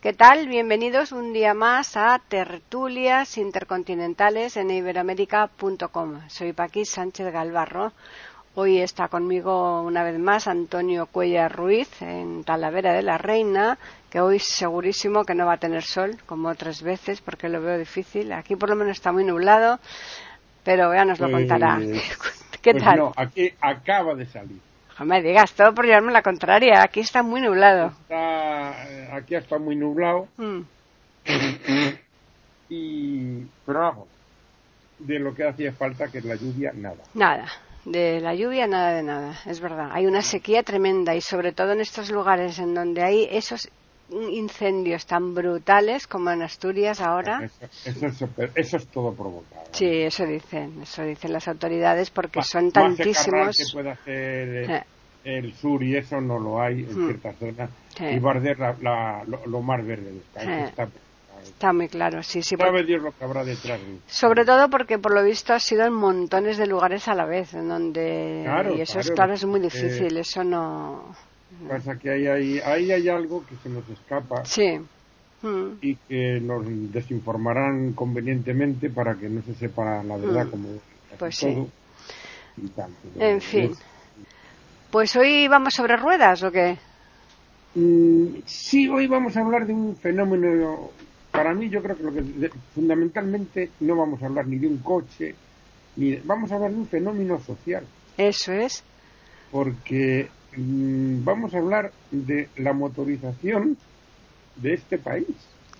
¿Qué tal? Bienvenidos un día más a Tertulias Intercontinentales en iberoamérica.com. Soy Paqui Sánchez Galvarro. Hoy está conmigo una vez más Antonio Cuellar Ruiz en Talavera de la Reina, que hoy segurísimo que no va a tener sol, como otras veces, porque lo veo difícil. Aquí por lo menos está muy nublado, pero ya nos lo Pues, contará. ¿Qué pues tal? no, aquí acaba de salir. No me digas todo por llevarme la contraria. Aquí está muy nublado. Está, eh, aquí está muy nublado Mm, y pero vamos, de lo que hacía falta que es la lluvia nada. Nada. De la lluvia, nada de nada. Es verdad. Hay una sequía tremenda y sobre todo en estos lugares en donde hay esos incendios tan brutales como en Asturias ahora. Eso, eso es, super- eso es todo provocado. Sí, eso dicen, eso dicen las autoridades porque son tantísimos. que puede hacer eh, Eh. el sur y eso no lo hay en Mm. ciertas zonas. Sí. Y Barder la, la- lo, lo más verde. Eh. está- Está muy claro, sí, sí. Sabe Dios lo que habrá detrás. de- Sobre todo porque por lo visto ha sido en montones de lugares a la vez, en donde Claro, y eso es claro, claro es muy eh, difícil, eso no. Pasa que ahí, hay- ahí hay algo que se nos escapa Sí. Mm, y que nos desinformarán convenientemente para que no se sepa la verdad Mm. como Pues sí. todo y tal. En fin. es- Pues hoy vamos sobre ruedas o qué? Mm, sí, hoy vamos a hablar de un fenómeno. Para mí, yo creo que lo que de- fundamentalmente no vamos a hablar ni de un coche, ni de- vamos a hablar de un fenómeno social, Eso es. porque mm, vamos a hablar de la motorización de este país.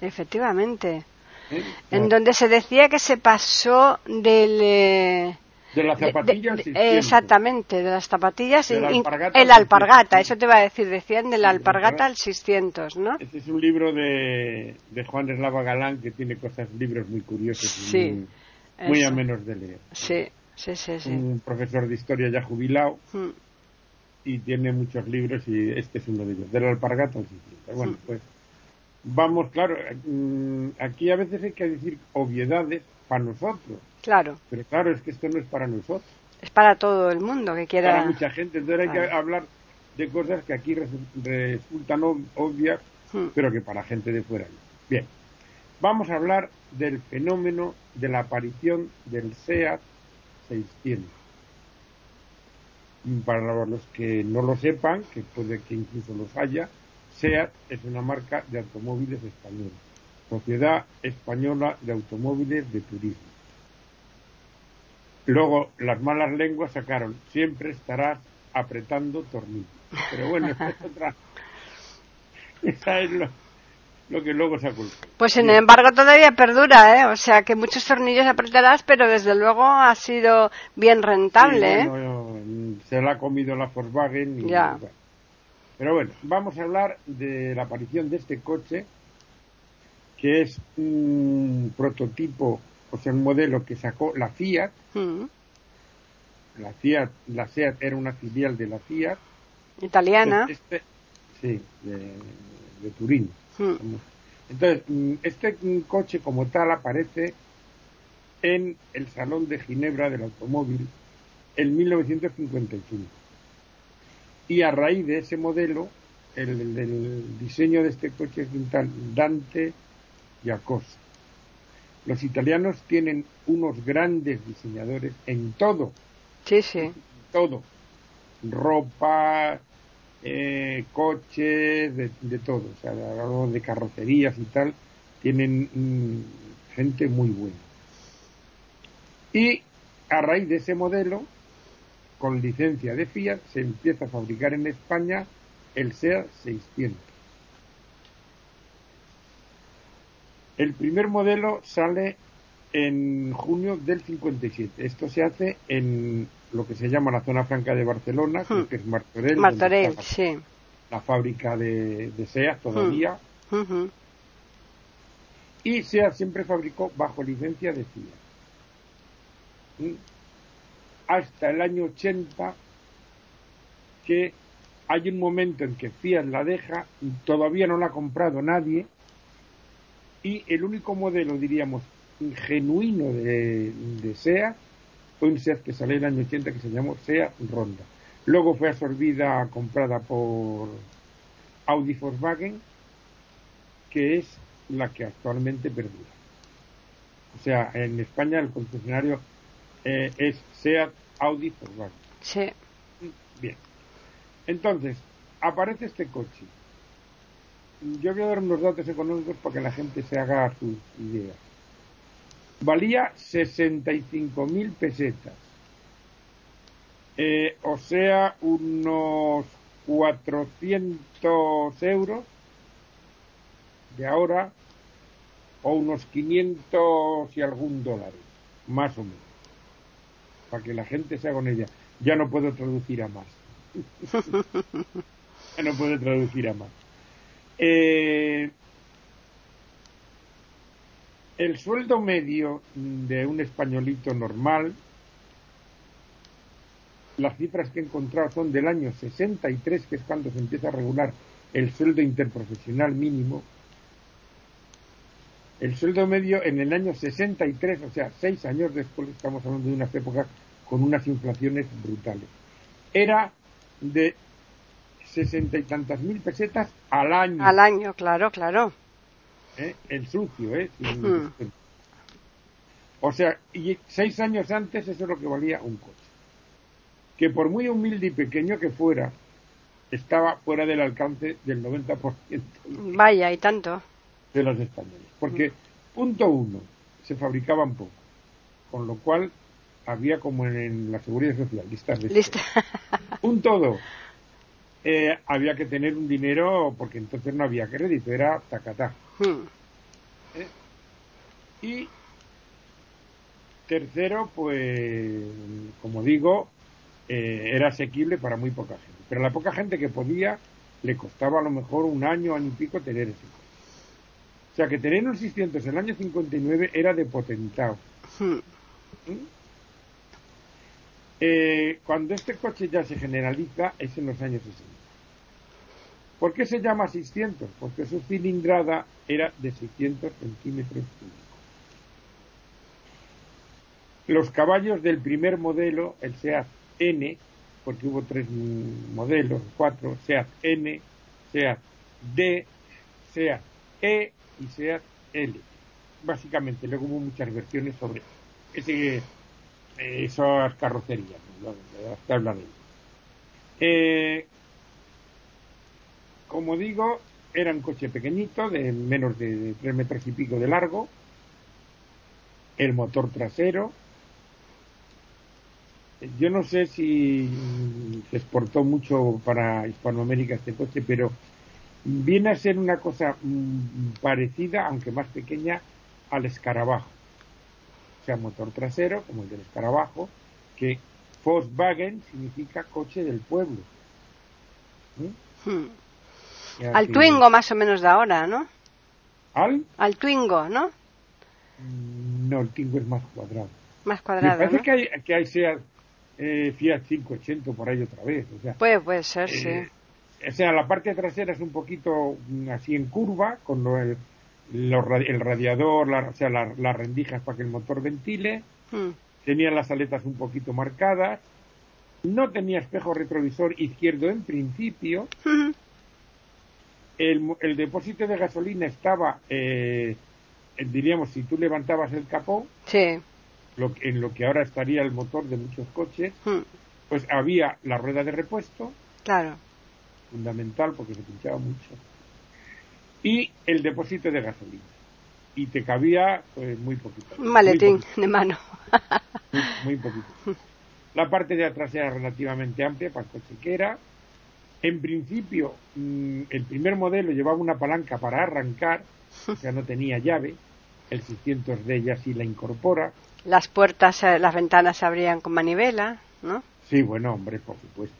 Efectivamente. ¿eh? En donde se decía que se pasó del. eh, de la de- zapatilla al de- 600. exactamente, de las zapatillas. De la alpargata el al alpargata, 600. eso te iba a decir. Decían del alpargata al 600, ¿no? Este es un libro de, de Juan Eslava Galán que tiene cosas, libros muy curiosos y Sí, muy, muy eso. amenos de leer. Sí, sí, sí. sí. Un profesor de historia ya jubilado Mm, y tiene muchos libros y este es uno de ellos, del alpargato al 600. Bueno, pues vamos, claro, mm, aquí a veces hay que decir obviedades para nosotros, Claro, pero claro, es que esto no es para nosotros, es para todo el mundo que quiera. para mucha gente, entonces hay que hablar de cosas que aquí resu- resultan ob- obvias, Mm, pero que para gente de fuera no. Bien, vamos a hablar del fenómeno de la aparición del SEAT 600. Para los que no lo sepan, que puede que incluso los haya, SEAT es una marca de automóviles española, Sociedad Española de Automóviles de Turismo. Luego, las malas lenguas sacaron, siempre estarás apretando tornillos. Pero bueno, esa es otra. Esa es lo, lo que luego sacó el Pues sin embargo todavía perdura, ¿eh? O sea que muchos tornillos apretarás, pero desde luego ha sido bien rentable, ¿eh? Sí, bueno, se la ha comido la Volkswagen. y- Ya. bueno. Pero bueno, vamos a hablar de la aparición de este coche, que es un prototipo, o sea, un modelo que sacó la Fiat. Mm, La Fiat, la Seat era una filial de la Fiat. Italiana. Este, sí, de, de Turín. Mm, Entonces, mm, este mm, coche como tal aparece en el Salón de Ginebra del Automóvil en 1955. Y a raíz de ese modelo, el, diseño de este coche es Dante Giacosa. Los italianos tienen unos grandes diseñadores en todo, Sí, sí. todo. Ropa, eh, coches, de, de todo. O sea, de carrocerías y tal. Tienen mm, gente muy buena. Y a raíz de ese modelo, con licencia de Fiat, se empieza a fabricar en España el SEAT 600. El primer modelo sale en junio del 57. Esto se hace en lo que se llama la zona franca de Barcelona, Hmm. que es Martorell, está sí. la, la fábrica de, de SEAT todavía. Ujú. Y SEAT siempre fabricó bajo licencia de Fiat. Hasta el año 80 que hay un momento en que Fiat la deja, todavía no la ha comprado nadie, y el único modelo, diríamos, genuino de, SEAT fue un SEAT que salió en el año 80 que se llamó SEAT Ronda. Luego fue absorbida, comprada por Audi Volkswagen, que es la que actualmente perdura. O sea, en España el concesionario eh, es SEAT Audi Volkswagen. Sí. Bien. Entonces, aparece este coche. Yo voy a dar unos datos económicos para que la gente se haga sus ideas. Valía 65.000 pesetas. Eh, o sea, unos 400 euros de ahora o unos 500 y algún dólares, más o menos, para que la gente se haga con ella. Ya no puedo traducir a más. ya no puedo traducir a más. Eh, el sueldo medio de un españolito normal, las cifras que he encontrado son del año 63, que es cuando se empieza a regular el sueldo interprofesional mínimo. El sueldo medio en el año 63, o sea, seis años después, estamos hablando de unas épocas con unas inflaciones brutales, era de sesenta y tantas mil pesetas al año. Al año, claro, claro. ¿Eh? El sucio, ¿eh? O sea, y seis años antes eso es lo que valía un coche. Que por muy humilde y pequeño que fuera, estaba fuera del alcance del 90%. Vaya, y tanto. De los españoles. Porque, punto uno, se fabricaban poco. Con lo cual, había como en, la seguridad social, listas de Lista. Punto dos, eh, había que tener un dinero porque entonces no había crédito, era tacatá. Hmm. ¿Eh? Y tercero, pues, como digo, eh, era asequible para muy poca gente. Pero la poca gente que podía, le costaba a lo mejor un año, año y pico tener ese coche. O sea que tener un 600 en el año 59 era de potentado. Hmm. ¿Mm? Eh, cuando este coche ya se generaliza es en los años 60. ¿Por qué se llama 600? Porque su cilindrada era de 600 centímetros cúbicos. Los caballos del primer modelo, el SEAT N, porque hubo tres modelos, cuatro, SEAT N, SEAT D, SEAT E y SEAT L. Básicamente, luego hubo muchas versiones sobre ese esas carrocerías, que hablan eh, como digo, era un coche pequeñito, de menos de tres metros y pico de largo, el motor trasero. Yo no sé si se exportó mucho para Hispanoamérica este coche, pero viene a ser una cosa mm, parecida, aunque más pequeña, al escarabajo sea motor trasero, como el del escarabajo, que Volkswagen significa coche del pueblo. ¿Mm? Hmm. Al Twingo más o menos de ahora, ¿no? ¿Al? Al Twingo, ¿no? Mm, no, el Twingo es más cuadrado. Más cuadrado. Me parece que hay, que hay Seat, eh, Fiat 580 por ahí otra vez. O sea, puede, puede ser, sí. O sea, la parte trasera es un poquito mm, así en curva, con lo, el, el radiador, o sea, las rendijas para que el motor ventile, Hmm. tenía las aletas un poquito marcadas, no tenía espejo retrovisor izquierdo en principio, Hmm. el, el depósito de gasolina estaba, eh, diríamos, si tú levantabas el capó, Sí. lo, en lo que ahora estaría el motor de muchos coches, Hmm. pues había la rueda de repuesto, Claro. Fundamental porque se pinchaba mucho, y el depósito de gasolina. Y te cabía pues, muy poquito. Un maletín Muy poquito, de mano. muy, muy poquito. La parte de atrás era relativamente amplia para el coche que era. En principio, mm, el primer modelo llevaba una palanca para arrancar, o sea, no tenía llave. El 600 de sí la incorpora. Las puertas, eh, las ventanas se abrían con manivela, ¿no? Sí, bueno, hombre, por supuesto.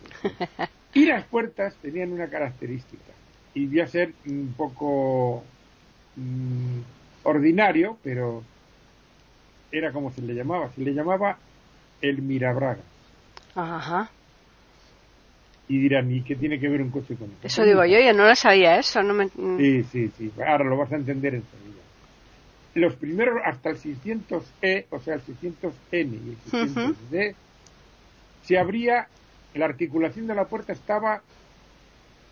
Y las puertas tenían una característica. Y voy a ser un poco mm, ordinario, pero era como se le llamaba, se le llamaba el Mirabraga. Ajá. Y dirán, ¿y qué tiene que ver un coche con esto? Eso digo yo, yo no lo sabía eso. No me... Sí, sí, sí. Ahora lo vas a entender enseguida. Los primeros, hasta el 600E, o sea, el 600N y el 600D, se abría, la articulación de la puerta estaba,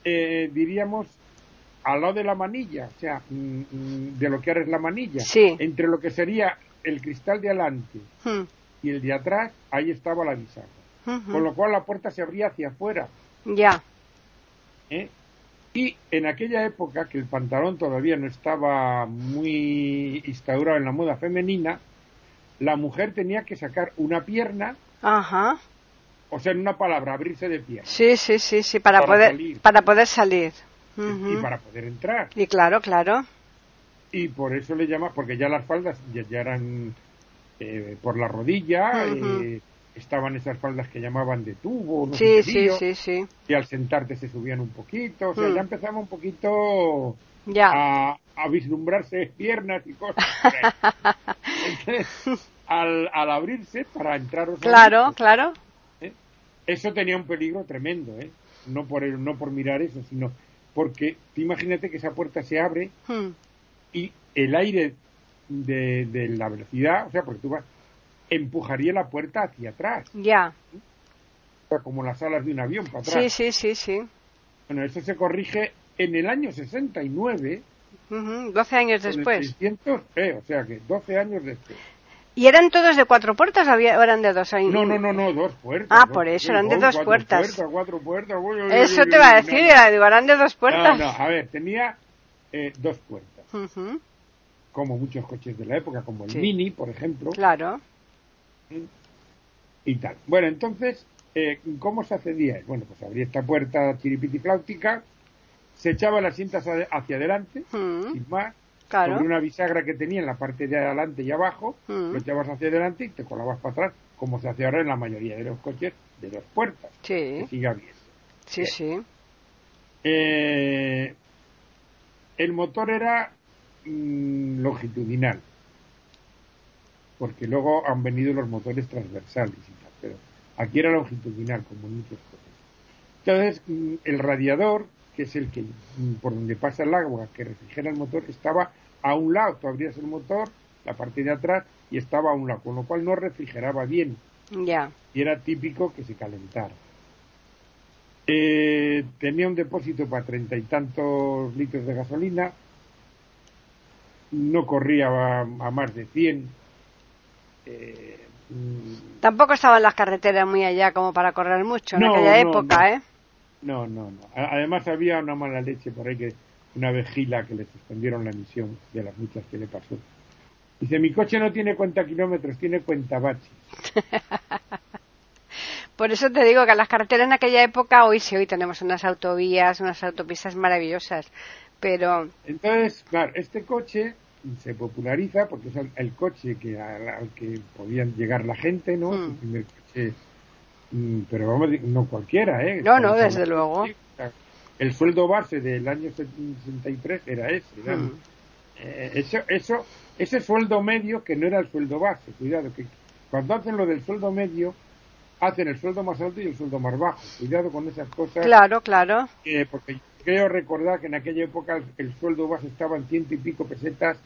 eh, diríamos, al lado de la manilla, o sea, mm, mm, de lo que ahora es la manilla. Sí. Entre lo que sería el cristal de adelante Hmm. y el de atrás, ahí estaba la bisagra. Con lo cual la puerta se abría hacia afuera. Ya. ¿eh? Y en aquella época, que el pantalón todavía no estaba muy instaurado en la moda femenina, la mujer tenía que sacar una pierna, Ajá. O sea, en una palabra, abrirse de pierna. Sí, sí, sí, sí, para, Para poder salir. para poder salir. Y para poder entrar. Y claro, claro. Y por eso le llama, porque ya las faldas ya, ya eran eh, por la rodilla, eh, estaban esas faldas que llamaban de tubo, no Sí, sí, sí, sí. y al sentarte se subían un poquito, o sea, Mm. ya empezaba un poquito Ya. a, a vislumbrarse piernas y cosas. Entonces, al, al abrirse para entrar Claro, claro. Eso tenía un peligro tremendo, ¿eh? no por el- no por mirar eso, sino porque tú imagínate que esa puerta se abre Hmm. y el aire de, de la velocidad, o sea, porque tú vas, empujaría la puerta hacia atrás, Ya. o sea, como las alas de un avión para Sí, atrás. sí, sí, sí. Bueno, eso se corrige en el año 69 Ujú, 12 años después. 600, eh, o sea que 12 años después. ¿Y eran todos de cuatro puertas o eran de dos? Ay, No, no, no, no, dos puertas. Ah, dos por eso, eran de dos puertas. puertas, cuatro puertas. uy, uy, Eso uy, te iba a decir, no, digo, eran de dos No, puertas. no, a ver, tenía eh, dos puertas, como muchos coches de la época, como el Sí. Mini, por ejemplo, Claro. y tal. Bueno, entonces, eh, ¿cómo se accedía? Bueno, pues abría esta puerta chiripitifláutica, se echaba las cintas hacia adelante, sin más, Claro. sobre una bisagra que tenía en la parte de adelante y abajo, Mm. lo echabas hacia adelante y te colabas para atrás, como se hace ahora en la mayoría de los coches de dos puertas, que Sí, siga bien. sí, sí. Eh, el motor era mm, longitudinal, porque luego han venido los motores transversales y tal, pero aquí era longitudinal, como en muchos coches. Entonces, mm, el radiador, que es el que mm, por donde pasa el agua que refrigera el motor, estaba a un lado, tú abrías el motor, la parte de atrás, y estaba a un lado, con lo cual no refrigeraba bien Ya. y era típico que se calentara. Eh, tenía un depósito para treinta y tantos litros de gasolina, no corría a, a más de 100. Eh, mm, Tampoco estaban las carreteras muy allá como para correr mucho en aquella no, época, no. ¿eh? No, no, no. Además había una mala leche por ahí que una vejila que le suspendieron la emisión de las muchas que le pasó. Dice, mi coche no tiene cuenta kilómetros, tiene cuenta baches. Por eso te digo que las carreteras en aquella época, hoy sí, hoy tenemos unas autovías, unas autopistas maravillosas, pero Entonces, claro, este coche se populariza porque es el, el coche que al, al que podían llegar la gente, ¿no? Hmm. El primer coche, mm, pero vamos, no cualquiera, ¿eh? No, no, desde luego. El sueldo base del año 63 era ese. era- Hmm. eh, eso, eso, ese sueldo medio que no era el sueldo base, cuidado, que cuando hacen lo del sueldo medio, hacen el sueldo más alto y el sueldo más bajo. Cuidado con esas cosas. claro, claro. Eh, porque creo recordar que en aquella época el, el sueldo base estaba en ciento y pico pesetas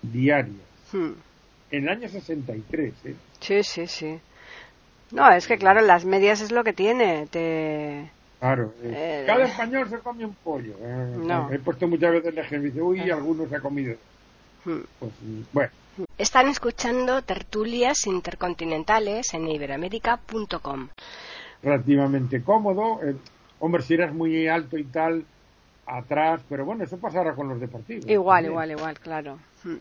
diarias. Hmm. En el año 63, ¿eh? Sí, sí, sí. No, es que claro, las medias es lo que tiene. Te... Claro. eh, Eh, Cada español se come un pollo. eh. No. He puesto muchas veces el ejemplo y dice, uy, algunos se ha comido. Hmm. Pues, mm, bueno, Están escuchando tertulias intercontinentales en iberamérica.com. relativamente cómodo. eh, hombre, si eras muy alto y tal, atrás, pero bueno, eso pasará con los deportivos. Igual, también. igual, igual, claro. Hmm.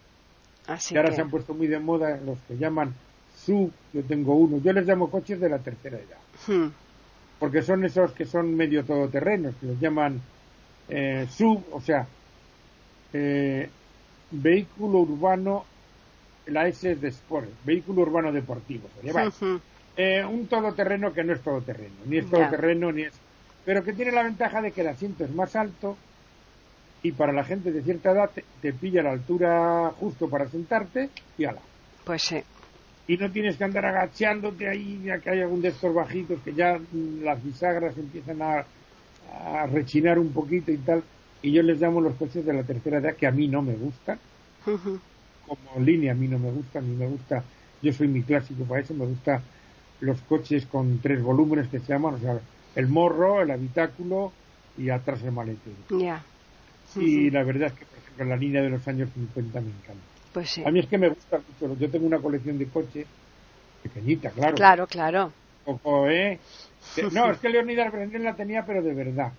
Así que ahora que... se han puesto muy de moda los que llaman SUV, yo tengo uno, yo les llamo coches de la tercera edad. Hmm. porque son esos que son medio todoterrenos, que los llaman eh, sub, o sea, eh, vehículo urbano, la S es de sport, vehículo urbano deportivo, vale. Ujú. Eh, un todoterreno que no es todoterreno, ni es todoterreno, ni es, pero que tiene la ventaja de que el asiento es más alto y para la gente de cierta edad te, pilla la altura justo para sentarte y ala. Pues sí. Y no tienes que andar agachándote ahí, ya que hay algún de estos bajitos que ya las bisagras empiezan a, a rechinar un poquito y tal. Y yo les llamo los coches de la tercera edad que a mí no me gustan. Como línea a mí no me gusta, a mí me gusta, yo soy mi clásico para eso, me gusta los coches con tres volúmenes que se llaman, o sea, el morro, el habitáculo y atrás el maletero. Y la verdad es que, por ejemplo, la línea de los años 50 me encanta. Pues sí. A mí es que me gusta mucho. Yo tengo una colección de coches pequeñita, claro. Claro, claro. Ojo, ¿eh? No, es que Leonidas Brendel la tenía, pero de verdad.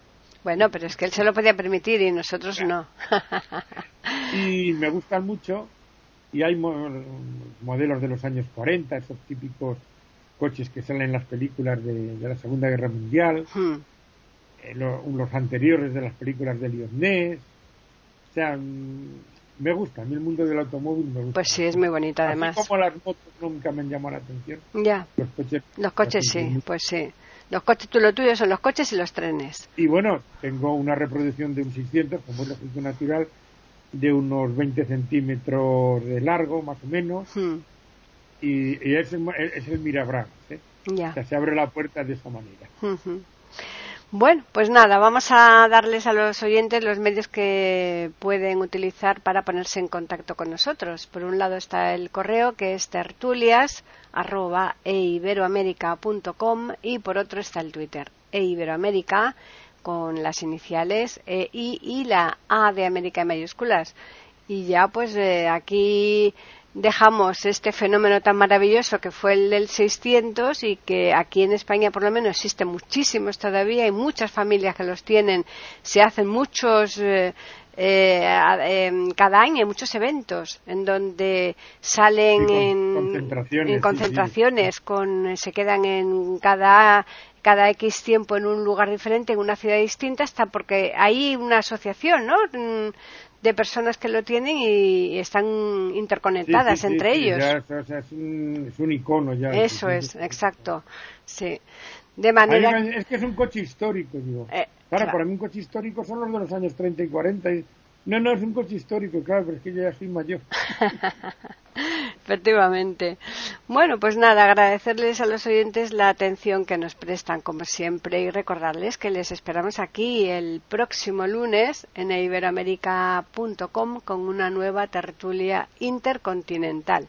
Bueno, pero es que él se lo podía permitir y nosotros no. y me gustan mucho. Y hay modelos de los años 40, esos típicos coches que salen en las películas de, la Segunda Guerra Mundial, hmm. eh, los anteriores de las películas de Lyonnais. O sea, me gusta, a mí el mundo del automóvil me gusta. Pues sí, es muy bonito además. como las motos nunca me han llamado la atención. Ya. Los coches, los coches sí, pues sí. Los coches, tú lo tuyo son los coches y los trenes. Y bueno, tengo una reproducción de un 600, como es lógico natural, de unos 20 centímetros de largo, más o menos. Hmm y, es, el, es el ¿eh? Ya. se abre la puerta de esa manera. Bueno, pues nada, vamos a darles a los oyentes los medios que pueden utilizar para ponerse en contacto con nosotros. Por un lado está el correo que es tertulias y por otro está el Twitter eiberoamérica con las iniciales E, y la A de América en mayúsculas. Y ya pues eh, aquí dejamos este fenómeno tan maravilloso que fue el del 600 y que aquí en España por lo menos existe muchísimos todavía, hay muchas familias que los tienen, se hacen muchos eh, eh, em, cada año hay muchos eventos en donde salen en concentraciones, con, se quedan en cada cada X tiempo en un lugar diferente, en una ciudad distinta, hasta porque hay una asociación, ¿no? De personas que lo tienen y están interconectadas entre ellos. es, un, icono ya. Eso es, exacto. Sí. De manera. es que es un coche histórico, digo. Eh, claro, para mí un coche histórico son los de los años 30 y 40. No, no, es un coche histórico, claro, pero es que yo ya soy mayor. Efectivamente. Bueno, pues nada, agradecerles a los oyentes la atención que nos prestan, como siempre, y recordarles que les esperamos aquí el próximo lunes en iberoamérica.com con una nueva tertulia intercontinental.